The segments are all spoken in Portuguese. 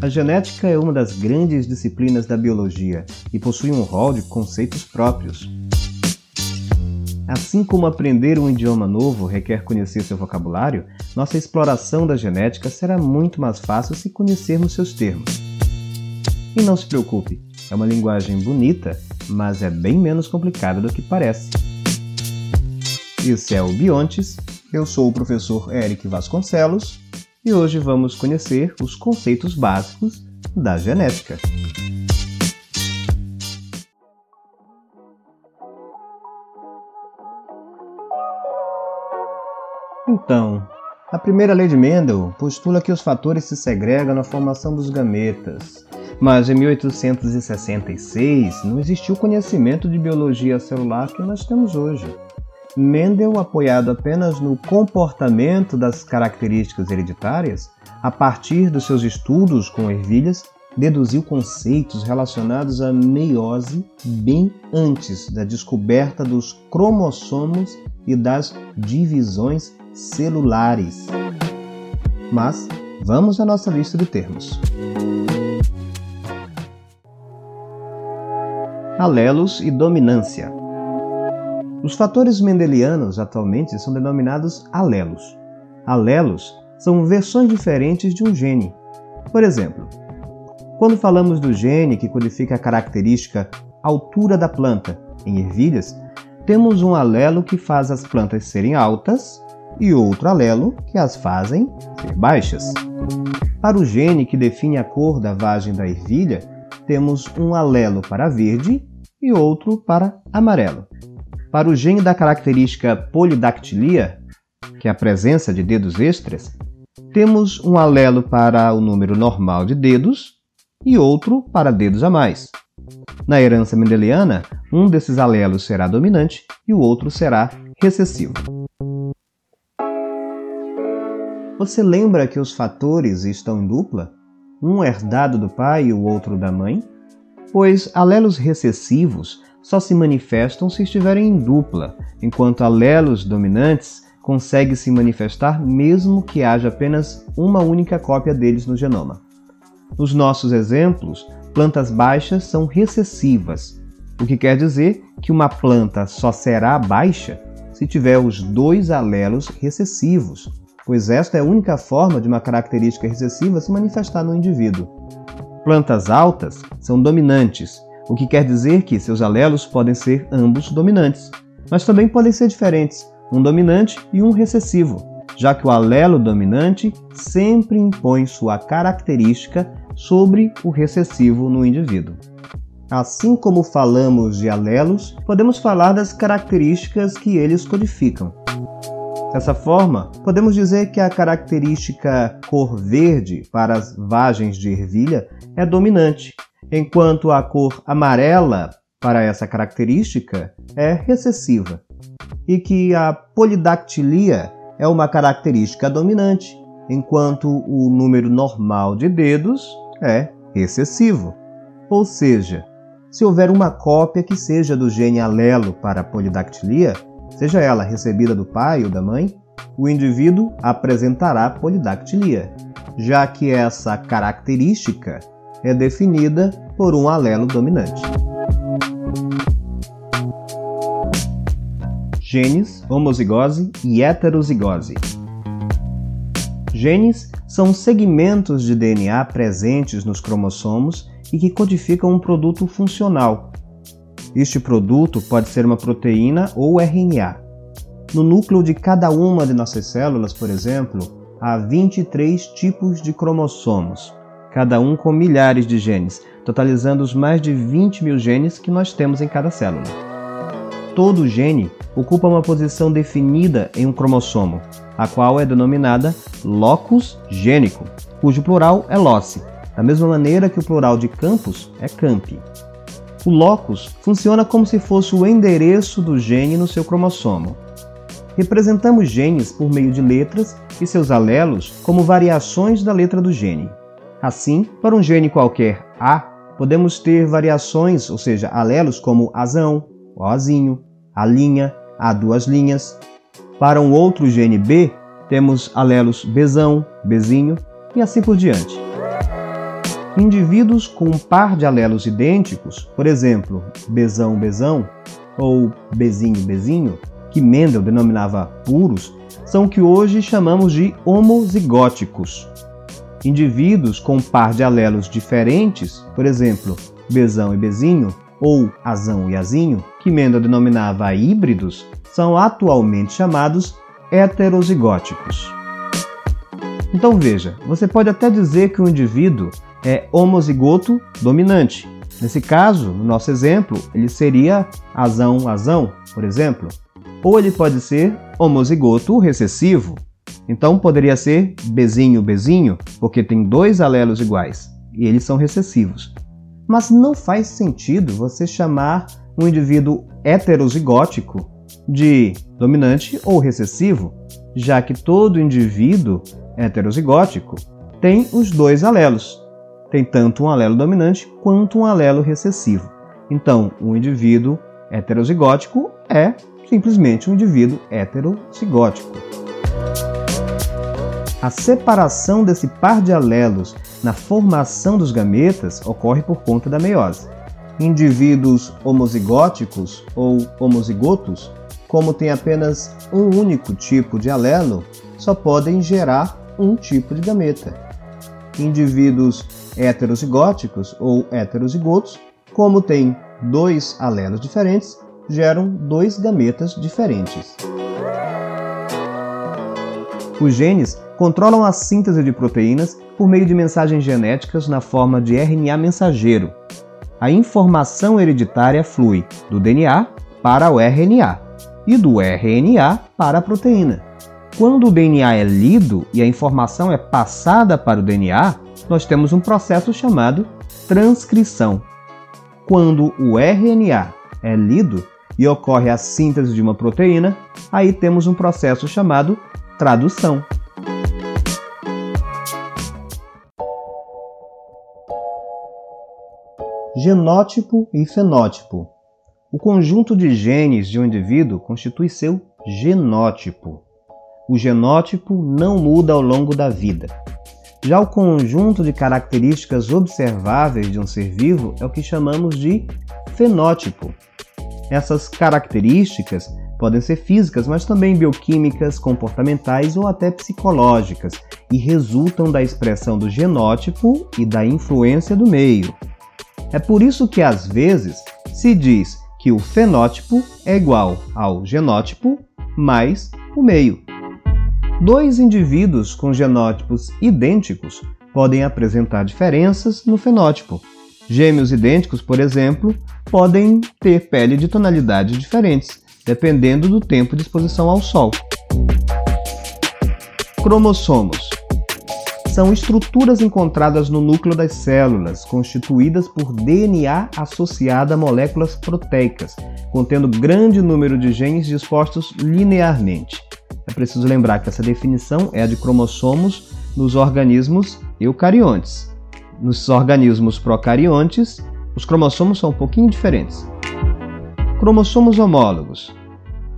A genética é uma das grandes disciplinas da biologia e possui um rol de conceitos próprios. Assim como aprender um idioma novo requer conhecer seu vocabulário, nossa exploração da genética será muito mais fácil se conhecermos seus termos. E não se preocupe, é uma linguagem bonita, mas é bem menos complicada do que parece. Esse é o Biontes, eu sou o professor Eric Vasconcelos e hoje vamos conhecer os conceitos básicos da genética. Então, a primeira lei de Mendel postula que os fatores se segregam na formação dos gametas. Mas em 1866 não existiu o conhecimento de biologia celular que nós temos hoje. Mendel, apoiado apenas no comportamento das características hereditárias, a partir dos seus estudos com ervilhas, deduziu conceitos relacionados à meiose bem antes da descoberta dos cromossomos e das divisões celulares. Mas vamos à nossa lista de termos. Alelos e dominância. Os fatores mendelianos atualmente são denominados alelos. Alelos são versões diferentes de um gene. Por exemplo, quando falamos do gene que codifica a característica altura da planta em ervilhas, temos um alelo que faz as plantas serem altas e outro alelo que as fazem ser baixas. Para o gene que define a cor da vagem da ervilha, temos um alelo para verde e outro para amarelo. Para o gene da característica polidactilia, que é a presença de dedos extras, temos um alelo para o número normal de dedos e outro para dedos a mais. Na herança mendeliana, um desses alelos será dominante e o outro será recessivo. Você lembra que os fatores estão em dupla? Um herdado do pai e o outro da mãe? Pois alelos recessivos só se manifestam se estiverem em dupla, enquanto alelos dominantes conseguem se manifestar mesmo que haja apenas uma única cópia deles no genoma. Nos nossos exemplos, plantas baixas são recessivas, o que quer dizer que uma planta só será baixa se tiver os dois alelos recessivos, pois esta é a única forma de uma característica recessiva se manifestar no indivíduo. Plantas altas são dominantes, o que quer dizer que seus alelos podem ser ambos dominantes, mas também podem ser diferentes, um dominante e um recessivo, já que o alelo dominante sempre impõe sua característica sobre o recessivo no indivíduo. Assim como falamos de alelos, podemos falar das características que eles codificam. Dessa forma, podemos dizer que a característica cor verde para as vagens de ervilha é dominante, enquanto a cor amarela para essa característica é recessiva, e que a polidactilia é uma característica dominante, enquanto o número normal de dedos é recessivo. Ou seja, se houver uma cópia que seja do gene alelo para a polidactilia, seja ela recebida do pai ou da mãe, o indivíduo apresentará polidactilia, já que essa característica é definida por um alelo dominante. Genes, homozigose e heterozigose. Genes são segmentos de DNA presentes nos cromossomos e que codificam um produto funcional, este produto pode ser uma proteína ou RNA. No núcleo de cada uma de nossas células, por exemplo, há 23 tipos de cromossomos, cada um com milhares de genes, totalizando os mais de 20 mil genes que nós temos em cada célula. Todo gene ocupa uma posição definida em um cromossomo, a qual é denominada locus gênico, cujo plural é loci, da mesma maneira que o plural de campus é campi. O locus funciona como se fosse o endereço do gene no seu cromossomo. Representamos genes por meio de letras e seus alelos como variações da letra do gene. Assim, para um gene qualquer A, podemos ter variações, ou seja, alelos como azão, Ozinho, a linha, a duas linhas. Para um outro gene B, temos alelos Bzão, Bzinho e assim por diante. Indivíduos com um par de alelos idênticos, por exemplo, Bzão, Bzão ou Bzinho, Bzinho, que Mendel denominava puros, são o que hoje chamamos de homozigóticos. Indivíduos com um par de alelos diferentes, por exemplo, Bzão e Bzinho, ou Azão e Azinho, que Mendel denominava híbridos, são atualmente chamados heterozigóticos. Então veja, você pode até dizer que o indivíduo é homozigoto dominante. Nesse caso, no nosso exemplo, ele seria azão-azão, por exemplo. Ou ele pode ser homozigoto recessivo. Então poderia ser bezinho-bezinho, porque tem dois alelos iguais e eles são recessivos. Mas não faz sentido você chamar um indivíduo heterozigótico de dominante ou recessivo, já que todo indivíduo heterozigótico tem os dois alelos. Tem tanto um alelo dominante quanto um alelo recessivo. Então, um indivíduo heterozigótico é simplesmente um indivíduo heterozigótico. A separação desse par de alelos na formação dos gametas ocorre por conta da meiose. Indivíduos homozigóticos ou homozigotos como tem apenas um único tipo de alelo, só podem gerar um tipo de gameta. Indivíduos heterozigóticos ou heterozigotos, como têm dois alelos diferentes, geram dois gametas diferentes. Os genes controlam a síntese de proteínas por meio de mensagens genéticas na forma de RNA mensageiro. A informação hereditária flui do DNA para o RNA e do RNA para a proteína. Quando o DNA é lido e a informação é passada para o DNA, nós temos um processo chamado transcrição. Quando o RNA é lido e ocorre a síntese de uma proteína, aí temos um processo chamado tradução. Genótipo e fenótipo o conjunto de genes de um indivíduo constitui seu genótipo. O genótipo não muda ao longo da vida. Já o conjunto de características observáveis de um ser vivo é o que chamamos de fenótipo. Essas características podem ser físicas, mas também bioquímicas, comportamentais ou até psicológicas, e resultam da expressão do genótipo e da influência do meio. É por isso que às vezes se diz que o fenótipo é igual ao genótipo mais o meio. Dois indivíduos com genótipos idênticos podem apresentar diferenças no fenótipo. Gêmeos idênticos, por exemplo, podem ter pele de tonalidades diferentes, dependendo do tempo de exposição ao sol. Cromossomos são estruturas encontradas no núcleo das células, constituídas por DNA associado a moléculas proteicas, contendo grande número de genes dispostos linearmente. É preciso lembrar que essa definição é a de cromossomos nos organismos eucariontes. Nos organismos procariontes, os cromossomos são um pouquinho diferentes. Cromossomos homólogos.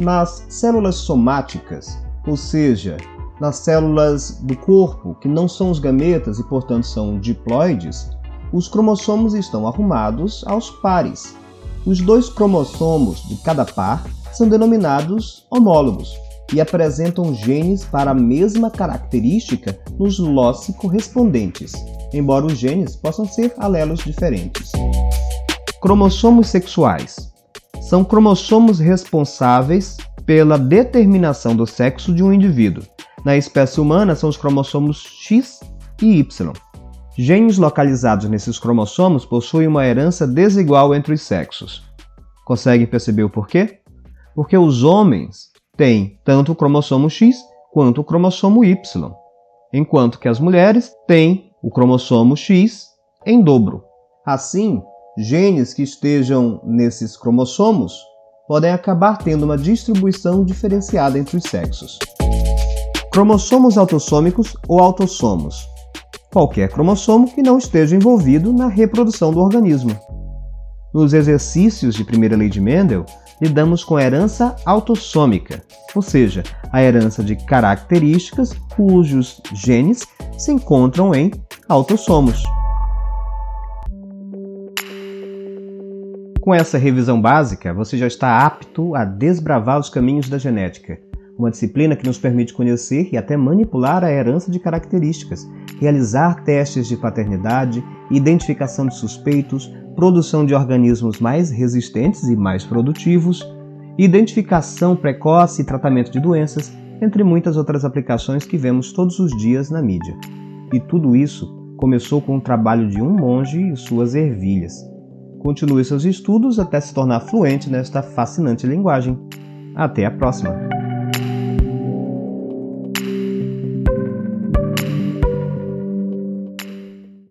Nas células somáticas, ou seja, nas células do corpo, que não são os gametas e, portanto, são diploides, os cromossomos estão arrumados aos pares. Os dois cromossomos de cada par são denominados homólogos e apresentam genes para a mesma característica nos loci correspondentes, embora os genes possam ser alelos diferentes. Cromossomos sexuais são cromossomos responsáveis pela determinação do sexo de um indivíduo. Na espécie humana são os cromossomos X e Y. Genes localizados nesses cromossomos possuem uma herança desigual entre os sexos. Conseguem perceber o porquê? Porque os homens têm tanto o cromossomo X quanto o cromossomo Y, enquanto que as mulheres têm o cromossomo X em dobro. Assim, genes que estejam nesses cromossomos podem acabar tendo uma distribuição diferenciada entre os sexos. Cromossomos autossômicos ou autossomos. Qualquer cromossomo que não esteja envolvido na reprodução do organismo. Nos exercícios de primeira lei de Mendel, lidamos com herança autossômica, ou seja, a herança de características cujos genes se encontram em autossomos. Com essa revisão básica, você já está apto a desbravar os caminhos da genética, uma disciplina que nos permite conhecer e até manipular a herança de características, realizar testes de paternidade, identificação de suspeitos, produção de organismos mais resistentes e mais produtivos, identificação precoce e tratamento de doenças, entre muitas outras aplicações que vemos todos os dias na mídia. E tudo isso começou com o trabalho de um monge e suas ervilhas. Continue seus estudos até se tornar fluente nesta fascinante linguagem. Até a próxima!